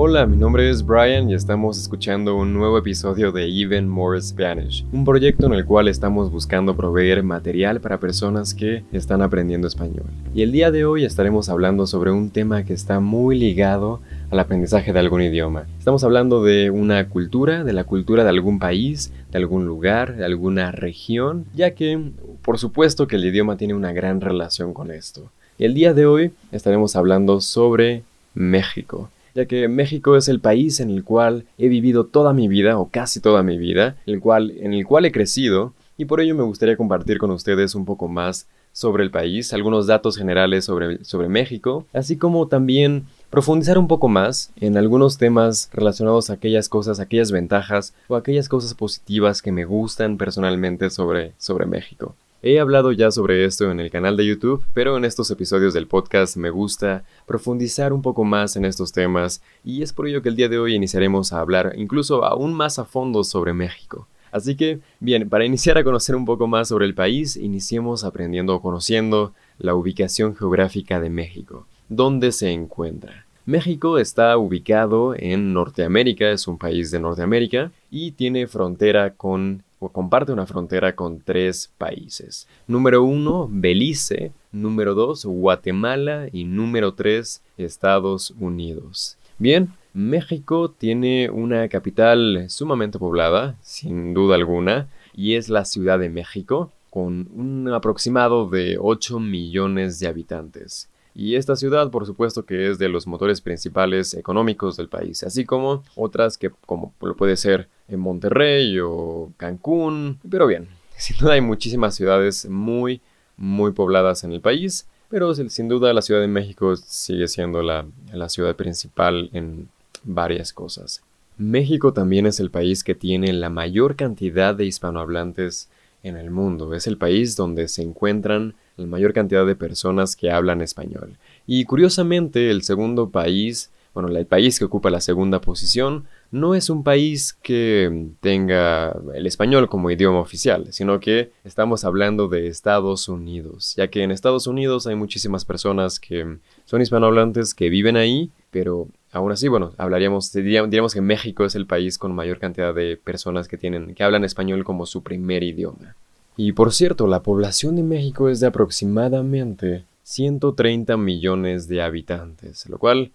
Hola, mi nombre es Brian y estamos escuchando un nuevo episodio de Even More Spanish, un proyecto en el cual estamos buscando proveer material para personas que están aprendiendo español. Y el día de hoy estaremos hablando sobre un tema que está muy ligado al aprendizaje de algún idioma. Estamos hablando de una cultura, de la cultura de algún país, de algún lugar, de alguna región, ya que por supuesto que el idioma tiene una gran relación con esto. Y el día de hoy estaremos hablando sobre México ya que México es el país en el cual he vivido toda mi vida, o casi toda mi vida, el cual, en el cual he crecido, y por ello me gustaría compartir con ustedes un poco más sobre el país, algunos datos generales sobre, sobre México, así como también profundizar un poco más en algunos temas relacionados a aquellas cosas, aquellas ventajas o aquellas cosas positivas que me gustan personalmente sobre, sobre México. He hablado ya sobre esto en el canal de YouTube, pero en estos episodios del podcast me gusta profundizar un poco más en estos temas y es por ello que el día de hoy iniciaremos a hablar incluso aún más a fondo sobre México. Así que, bien, para iniciar a conocer un poco más sobre el país, iniciemos aprendiendo o conociendo la ubicación geográfica de México. ¿Dónde se encuentra? México está ubicado en Norteamérica, es un país de Norteamérica y tiene frontera con comparte una frontera con tres países. Número uno, Belice. Número dos, Guatemala. Y número tres, Estados Unidos. Bien, México tiene una capital sumamente poblada, sin duda alguna, y es la Ciudad de México, con un aproximado de 8 millones de habitantes. Y esta ciudad, por supuesto, que es de los motores principales económicos del país, así como otras que, como puede ser en Monterrey o Cancún. Pero bien, sin duda hay muchísimas ciudades muy, muy pobladas en el país, pero sin duda la Ciudad de México sigue siendo la, la ciudad principal en varias cosas. México también es el país que tiene la mayor cantidad de hispanohablantes en el mundo. Es el país donde se encuentran la mayor cantidad de personas que hablan español. Y curiosamente, el segundo país, bueno, el país que ocupa la segunda posición, no es un país que tenga el español como idioma oficial, sino que estamos hablando de Estados Unidos, ya que en Estados Unidos hay muchísimas personas que son hispanohablantes que viven ahí, pero aún así, bueno, hablaríamos, diríamos que México es el país con mayor cantidad de personas que tienen, que hablan español como su primer idioma. Y por cierto, la población de México es de aproximadamente 130 millones de habitantes, lo cual,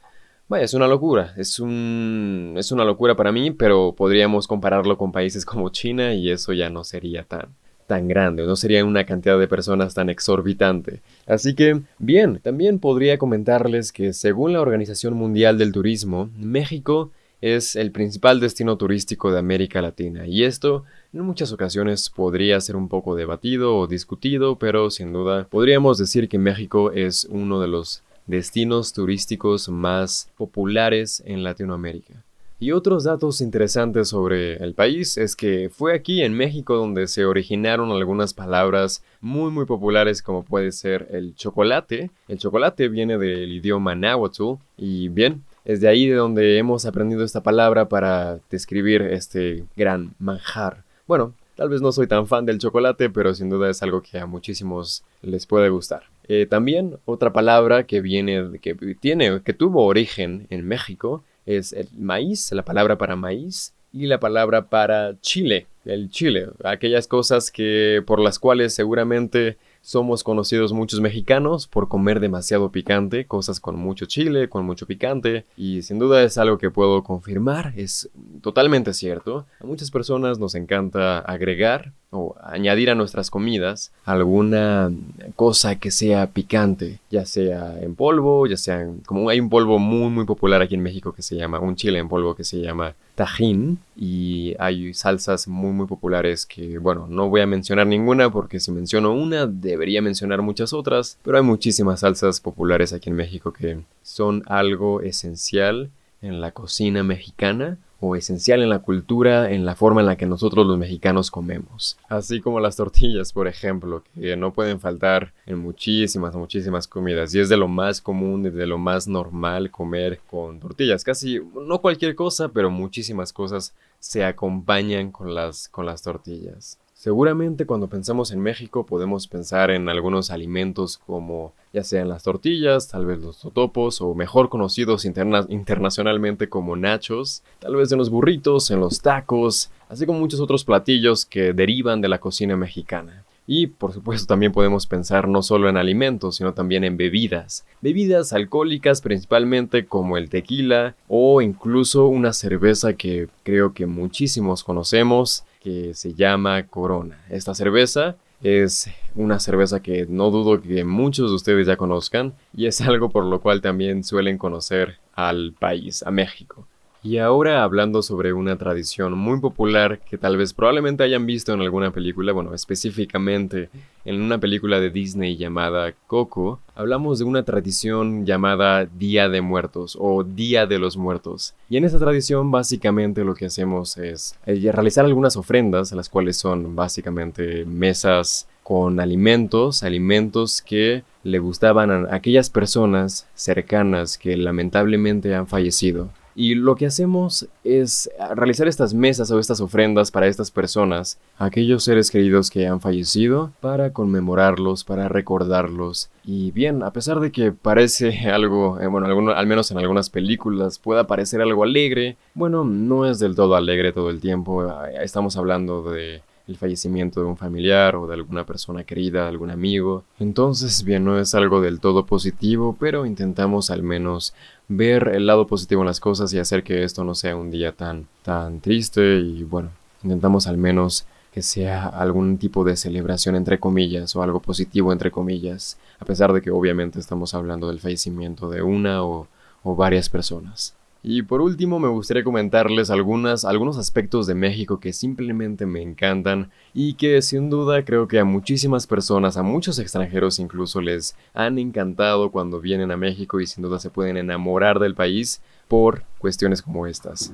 vaya, es una locura. Es, un, es una locura para mí, pero podríamos compararlo con países como China y eso ya no sería tan, tan grande, no sería una cantidad de personas tan exorbitante. Así que, bien, también podría comentarles que según la Organización Mundial del Turismo, México es el principal destino turístico de América Latina y esto en muchas ocasiones podría ser un poco debatido o discutido, pero sin duda podríamos decir que México es uno de los destinos turísticos más populares en Latinoamérica. Y otros datos interesantes sobre el país es que fue aquí en México donde se originaron algunas palabras muy muy populares como puede ser el chocolate. El chocolate viene del idioma náhuatl y bien, es de ahí de donde hemos aprendido esta palabra para describir este gran manjar. Bueno, tal vez no soy tan fan del chocolate, pero sin duda es algo que a muchísimos les puede gustar. Eh, también otra palabra que viene, que tiene, que tuvo origen en México es el maíz, la palabra para maíz y la palabra para chile, el chile, aquellas cosas que por las cuales seguramente somos conocidos muchos mexicanos por comer demasiado picante, cosas con mucho chile, con mucho picante, y sin duda es algo que puedo confirmar, es totalmente cierto. A muchas personas nos encanta agregar o añadir a nuestras comidas alguna cosa que sea picante, ya sea en polvo, ya sea como hay un polvo muy muy popular aquí en México que se llama un chile en polvo que se llama tajín y hay salsas muy muy populares que bueno, no voy a mencionar ninguna porque si menciono una debería mencionar muchas otras, pero hay muchísimas salsas populares aquí en México que son algo esencial en la cocina mexicana o esencial en la cultura, en la forma en la que nosotros los mexicanos comemos. Así como las tortillas, por ejemplo, que no pueden faltar en muchísimas, muchísimas comidas. Y es de lo más común, de lo más normal comer con tortillas. Casi, no cualquier cosa, pero muchísimas cosas se acompañan con las, con las tortillas. Seguramente cuando pensamos en México podemos pensar en algunos alimentos como ya sean las tortillas, tal vez los totopos o mejor conocidos internacionalmente como nachos, tal vez en los burritos, en los tacos, así como muchos otros platillos que derivan de la cocina mexicana. Y por supuesto también podemos pensar no solo en alimentos, sino también en bebidas. Bebidas alcohólicas principalmente como el tequila o incluso una cerveza que creo que muchísimos conocemos que se llama Corona. Esta cerveza es una cerveza que no dudo que muchos de ustedes ya conozcan y es algo por lo cual también suelen conocer al país, a México. Y ahora hablando sobre una tradición muy popular que tal vez probablemente hayan visto en alguna película, bueno, específicamente en una película de Disney llamada Coco, hablamos de una tradición llamada Día de Muertos o Día de los Muertos. Y en esta tradición básicamente lo que hacemos es eh, realizar algunas ofrendas, las cuales son básicamente mesas con alimentos, alimentos que le gustaban a aquellas personas cercanas que lamentablemente han fallecido. Y lo que hacemos es realizar estas mesas o estas ofrendas para estas personas, aquellos seres queridos que han fallecido, para conmemorarlos, para recordarlos. Y bien, a pesar de que parece algo, eh, bueno, al menos en algunas películas pueda parecer algo alegre, bueno, no es del todo alegre todo el tiempo. Estamos hablando de el fallecimiento de un familiar o de alguna persona querida, algún amigo. Entonces, bien, no es algo del todo positivo, pero intentamos al menos ver el lado positivo en las cosas y hacer que esto no sea un día tan, tan triste y bueno, intentamos al menos que sea algún tipo de celebración entre comillas o algo positivo entre comillas, a pesar de que obviamente estamos hablando del fallecimiento de una o, o varias personas. Y por último me gustaría comentarles algunos aspectos de México que simplemente me encantan y que sin duda creo que a muchísimas personas, a muchos extranjeros incluso les han encantado cuando vienen a México y sin duda se pueden enamorar del país por cuestiones como estas.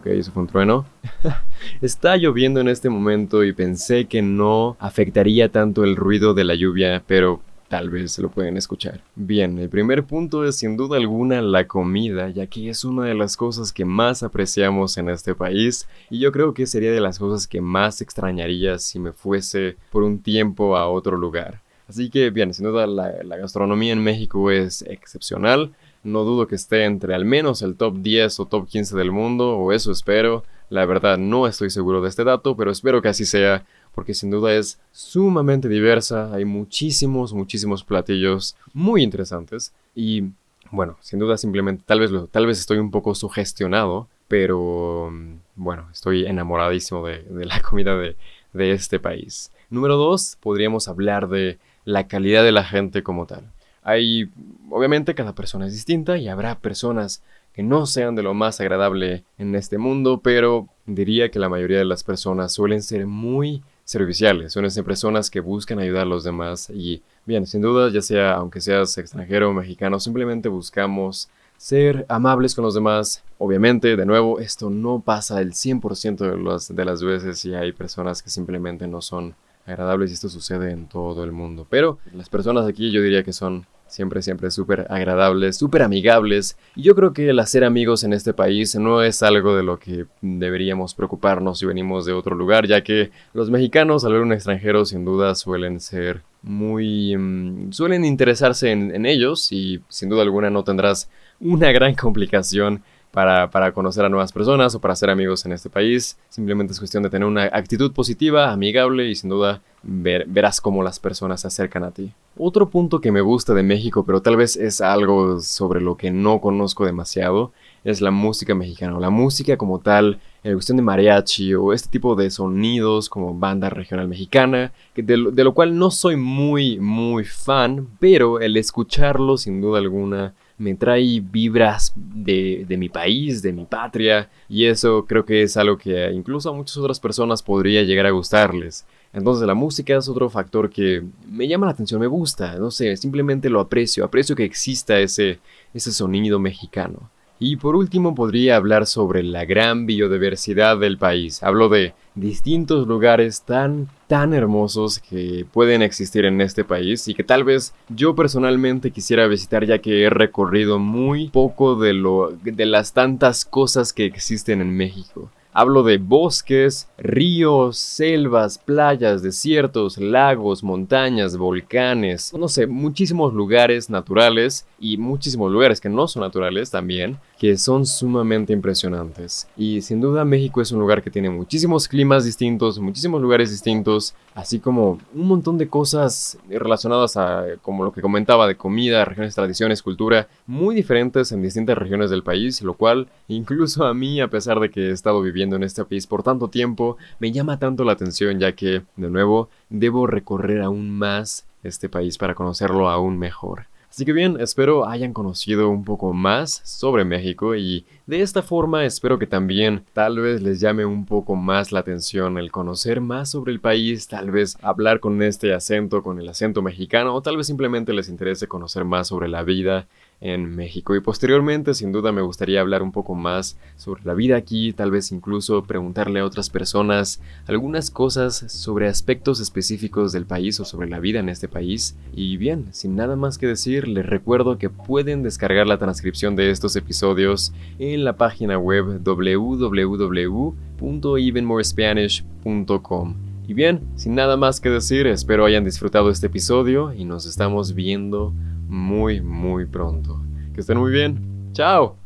Ok, eso fue un trueno. Está lloviendo en este momento y pensé que no afectaría tanto el ruido de la lluvia, pero tal vez lo pueden escuchar. Bien, el primer punto es sin duda alguna la comida, ya que es una de las cosas que más apreciamos en este país y yo creo que sería de las cosas que más extrañaría si me fuese por un tiempo a otro lugar. Así que bien, sin duda la gastronomía en México es excepcional. No dudo que esté entre al menos el top 10 o top 15 del mundo, o eso espero. La verdad no estoy seguro de este dato, pero espero que así sea, porque sin duda es sumamente diversa, hay muchísimos, muchísimos platillos muy interesantes y bueno, sin duda simplemente tal vez, tal vez estoy un poco sugestionado, pero mm, bueno, estoy enamoradísimo de, la comida de, de este país. Número dos, podríamos hablar de la calidad de la gente como tal. Hay, obviamente cada persona es distinta y habrá personas que no sean de lo más agradable en este mundo, pero diría que la mayoría de las personas suelen ser muy serviciales, son esas personas que buscan ayudar a los demás y bien, sin duda, ya sea aunque seas extranjero o mexicano, simplemente buscamos ser amables con los demás. Obviamente, de nuevo, esto no pasa el 100% de las, de las veces y hay personas que simplemente no son agradables y esto sucede en todo el mundo. Pero las personas aquí yo diría que son siempre, siempre súper agradables, súper amigables. Y yo creo que el hacer amigos en este país no es algo de lo que deberíamos preocuparnos si venimos de otro lugar, ya que los mexicanos al ver un extranjero sin duda suelen ser muy... Mm, suelen interesarse en, en ellos y sin duda alguna no tendrás una gran complicación para, para, conocer a nuevas personas o para ser amigos en este país. Simplemente es cuestión de tener una actitud positiva, amigable y sin duda verás cómo las personas se acercan a ti. Otro punto que me gusta de México, pero tal vez es algo sobre lo que no conozco demasiado, es la música mexicana. La música como tal, en cuestión de mariachi o este tipo de sonidos como banda regional mexicana, de, de lo cual no soy muy, muy fan, pero el escucharlo sin duda alguna me trae vibras de, de, mi país, de mi patria, y eso creo que es algo que incluso a muchas otras personas podría llegar a gustarles. Entonces la música es otro factor que me llama la atención, me gusta, no sé, simplemente lo aprecio, aprecio que exista ese, ese sonido mexicano. Y por último podría hablar sobre la gran biodiversidad del país. Hablo de distintos lugares tan, tan hermosos que pueden existir en este país y que tal vez yo personalmente quisiera visitar ya que he recorrido muy poco de, lo, de las tantas cosas que existen en México. Hablo de bosques, ríos, selvas, playas, desiertos, lagos, montañas, volcanes, no sé, muchísimos lugares naturales y muchísimos lugares que no son naturales también, que son sumamente impresionantes. Y sin duda México es un lugar que tiene muchísimos climas distintos, muchísimos lugares distintos, así como un montón de cosas relacionadas a, como lo que comentaba, de comida, regiones, tradiciones, cultura, muy diferentes en distintas regiones del país, lo cual incluso a mí, a pesar de que he estado viviendo en este país por tanto tiempo, me llama tanto la atención ya que, de nuevo, debo recorrer aún más este país para conocerlo aún mejor. Así que bien, espero hayan conocido un poco más sobre México y de esta forma espero que también tal vez les llame un poco más la atención el conocer más sobre el país, tal vez hablar con este acento, con el acento mexicano o tal vez simplemente les interese conocer más sobre la vida en México. Y posteriormente, sin duda, me gustaría hablar un poco más sobre la vida aquí, tal vez incluso preguntarle a otras personas algunas cosas sobre aspectos específicos del país o sobre la vida en este país. Y bien, sin nada más que decir, les recuerdo que pueden descargar la transcripción de estos episodios en la página web www.evenmorespanish.com. Y bien, sin nada más que decir, espero hayan disfrutado este episodio y nos estamos viendo muy, muy pronto. Que estén muy bien. Chao.